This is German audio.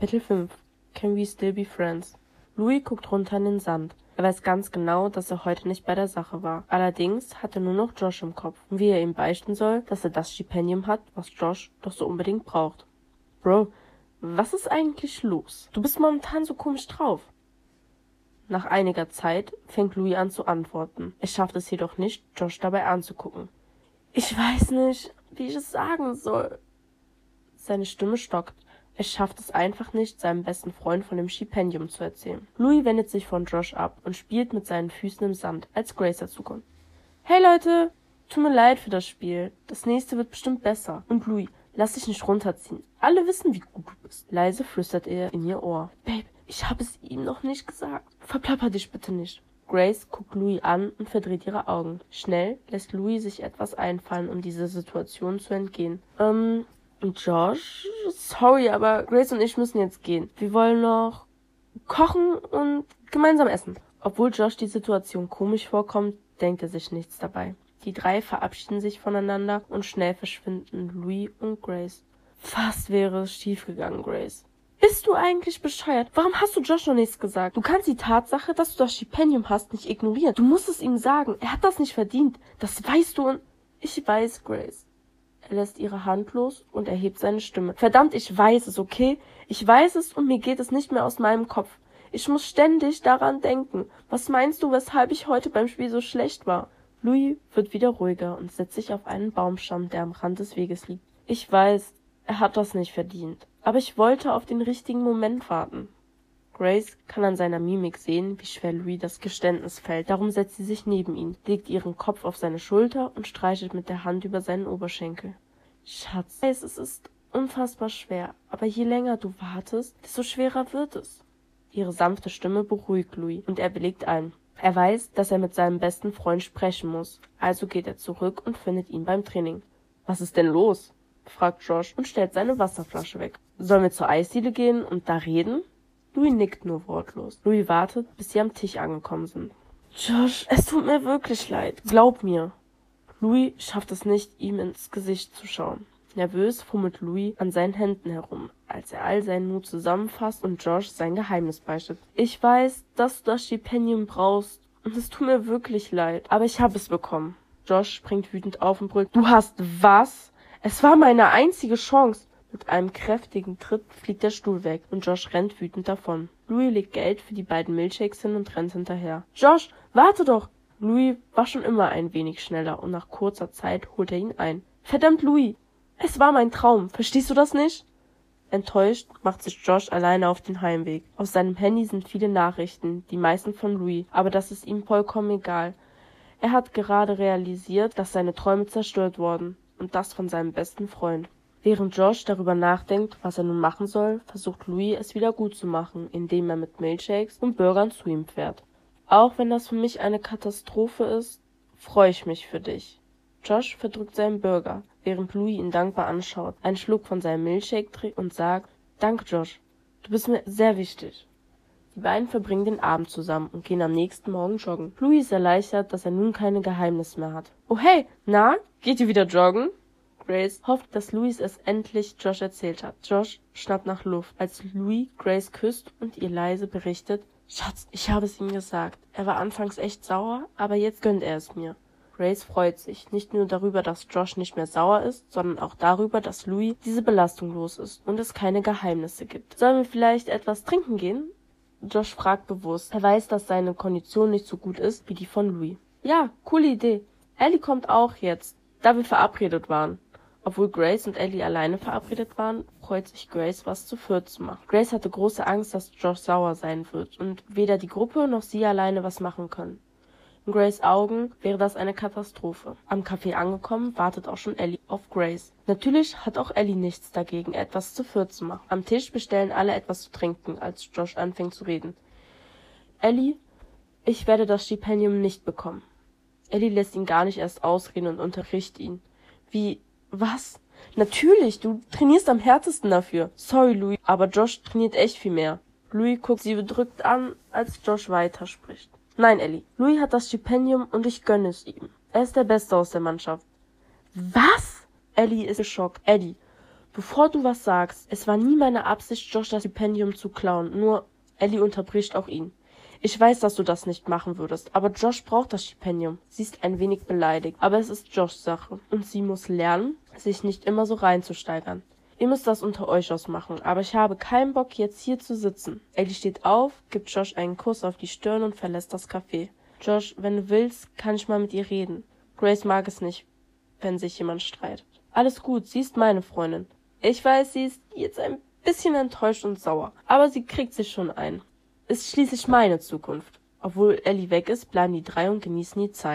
Kapitel 5 Can We Still Be Friends? Louis guckt runter in den Sand. Er weiß ganz genau, dass er heute nicht bei der Sache war. Allerdings hat er nur noch Josh im Kopf und wie er ihm beichten soll, dass er das Stipendium hat, was Josh doch so unbedingt braucht. Bro, was ist eigentlich los? Du bist momentan so komisch drauf. Nach einiger Zeit fängt Louis an zu antworten. Er schafft es jedoch nicht, Josh dabei anzugucken. Ich weiß nicht, wie ich es sagen soll. Seine Stimme stockt. Er schafft es einfach nicht, seinem besten Freund von dem Stipendium zu erzählen. Louis wendet sich von Josh ab und spielt mit seinen Füßen im Sand, als Grace dazukommt. Hey Leute, tut mir leid für das Spiel. Das nächste wird bestimmt besser. Und Louis, lass dich nicht runterziehen. Alle wissen, wie gut du bist. Leise flüstert er in ihr Ohr. Babe, ich habe es ihm noch nicht gesagt. Verplapper dich bitte nicht. Grace guckt Louis an und verdreht ihre Augen. Schnell lässt Louis sich etwas einfallen, um dieser Situation zu entgehen. Ähm, Josh? Sorry, aber Grace und ich müssen jetzt gehen. Wir wollen noch kochen und gemeinsam essen. Obwohl Josh die Situation komisch vorkommt, denkt er sich nichts dabei. Die drei verabschieden sich voneinander und schnell verschwinden Louis und Grace. Fast wäre es schiefgegangen, Grace. Bist du eigentlich bescheuert? Warum hast du Josh noch nichts gesagt? Du kannst die Tatsache, dass du das Stipendium hast, nicht ignorieren. Du musst es ihm sagen. Er hat das nicht verdient. Das weißt du und... Ich weiß, Grace. Er lässt ihre Hand los und erhebt seine Stimme. Verdammt, ich weiß es, okay? Ich weiß es und mir geht es nicht mehr aus meinem Kopf. Ich muss ständig daran denken. Was meinst du, weshalb ich heute beim Spiel so schlecht war? Louis wird wieder ruhiger und setzt sich auf einen Baumstamm, der am Rand des Weges liegt. Ich weiß, er hat das nicht verdient. Aber ich wollte auf den richtigen Moment warten. Grace kann an seiner Mimik sehen, wie schwer Louis das Geständnis fällt. Darum setzt sie sich neben ihn, legt ihren Kopf auf seine Schulter und streichelt mit der Hand über seinen Oberschenkel. Schatz, es ist unfassbar schwer, aber je länger du wartest, desto schwerer wird es. Ihre sanfte Stimme beruhigt Louis und er willigt ein. Er weiß, dass er mit seinem besten Freund sprechen muss, also geht er zurück und findet ihn beim Training. Was ist denn los? fragt Josh und stellt seine Wasserflasche weg. Sollen wir zur Eisdiele gehen und da reden? Louis nickt nur wortlos. Louis wartet, bis sie am Tisch angekommen sind. Josh, es tut mir wirklich leid. Glaub mir. Louis schafft es nicht, ihm ins Gesicht zu schauen. Nervös fummelt Louis an seinen Händen herum, als er all seinen Mut zusammenfasst und Josh sein Geheimnis beichtet. Ich weiß, dass du das Stipendium brauchst und es tut mir wirklich leid, aber ich habe es bekommen. Josh springt wütend auf und brüllt. Du hast was? Es war meine einzige Chance. Mit einem kräftigen Tritt fliegt der Stuhl weg und Josh rennt wütend davon. Louis legt Geld für die beiden Milchshakes hin und rennt hinterher. Josh, warte doch! Louis war schon immer ein wenig schneller und nach kurzer Zeit holt er ihn ein. Verdammt, Louis! Es war mein Traum. Verstehst du das nicht? Enttäuscht macht sich Josh alleine auf den Heimweg. Auf seinem Handy sind viele Nachrichten, die meisten von Louis, aber das ist ihm vollkommen egal. Er hat gerade realisiert, dass seine Träume zerstört wurden und das von seinem besten Freund. Während Josh darüber nachdenkt, was er nun machen soll, versucht Louis es wieder gut zu machen, indem er mit Milchshakes und Burgern zu ihm fährt. Auch wenn das für mich eine Katastrophe ist, freue ich mich für dich. Josh verdrückt seinen Burger, während Louis ihn dankbar anschaut, einen Schluck von seinem Milchshake trinkt und sagt, Danke Josh, du bist mir sehr wichtig. Die beiden verbringen den Abend zusammen und gehen am nächsten Morgen joggen. Louis ist erleichtert, dass er nun keine Geheimnisse mehr hat. Oh hey, na, geht ihr wieder joggen? Grace hofft, dass Louis es endlich Josh erzählt hat. Josh schnappt nach Luft, als Louis Grace küsst und ihr leise berichtet, Schatz, ich habe es ihm gesagt. Er war anfangs echt sauer, aber jetzt gönnt er es mir. Grace freut sich, nicht nur darüber, dass Josh nicht mehr sauer ist, sondern auch darüber, dass Louis diese Belastung los ist und es keine Geheimnisse gibt. Sollen wir vielleicht etwas trinken gehen? Josh fragt bewusst. Er weiß, dass seine Kondition nicht so gut ist wie die von Louis. Ja, coole Idee. Ellie kommt auch jetzt, da wir verabredet waren. Obwohl Grace und Ellie alleine verabredet waren, freut sich Grace, was zu viert zu machen. Grace hatte große Angst, dass Josh sauer sein wird und weder die Gruppe noch sie alleine was machen können. In Grace Augen wäre das eine Katastrophe. Am Café angekommen, wartet auch schon Ellie auf Grace. Natürlich hat auch Ellie nichts dagegen, etwas zu viert zu machen. Am Tisch bestellen alle etwas zu trinken, als Josh anfängt zu reden. Ellie, ich werde das Stipendium nicht bekommen. Ellie lässt ihn gar nicht erst ausreden und unterrichtet ihn. Wie was? Natürlich, du trainierst am härtesten dafür. Sorry, Louis, aber Josh trainiert echt viel mehr. Louis guckt sie bedrückt an, als Josh weiterspricht. Nein, Ellie. Louis hat das Stipendium und ich gönne es ihm. Er ist der Beste aus der Mannschaft. Was? Ellie ist geschockt. Ellie, Bevor du was sagst, es war nie meine Absicht, Josh das Stipendium zu klauen, nur Ellie unterbricht auch ihn. Ich weiß, dass du das nicht machen würdest, aber Josh braucht das Stipendium. Sie ist ein wenig beleidigt, aber es ist Joshs Sache und sie muss lernen, sich nicht immer so reinzusteigern. Ihr müsst das unter euch ausmachen, aber ich habe keinen Bock, jetzt hier zu sitzen. Ellie steht auf, gibt Josh einen Kuss auf die Stirn und verlässt das Café. Josh, wenn du willst, kann ich mal mit ihr reden. Grace mag es nicht, wenn sich jemand streitet. Alles gut, sie ist meine Freundin. Ich weiß, sie ist jetzt ein bisschen enttäuscht und sauer, aber sie kriegt sich schon ein. Ist schließlich meine Zukunft. Obwohl Ellie weg ist, bleiben die drei und genießen die Zeit.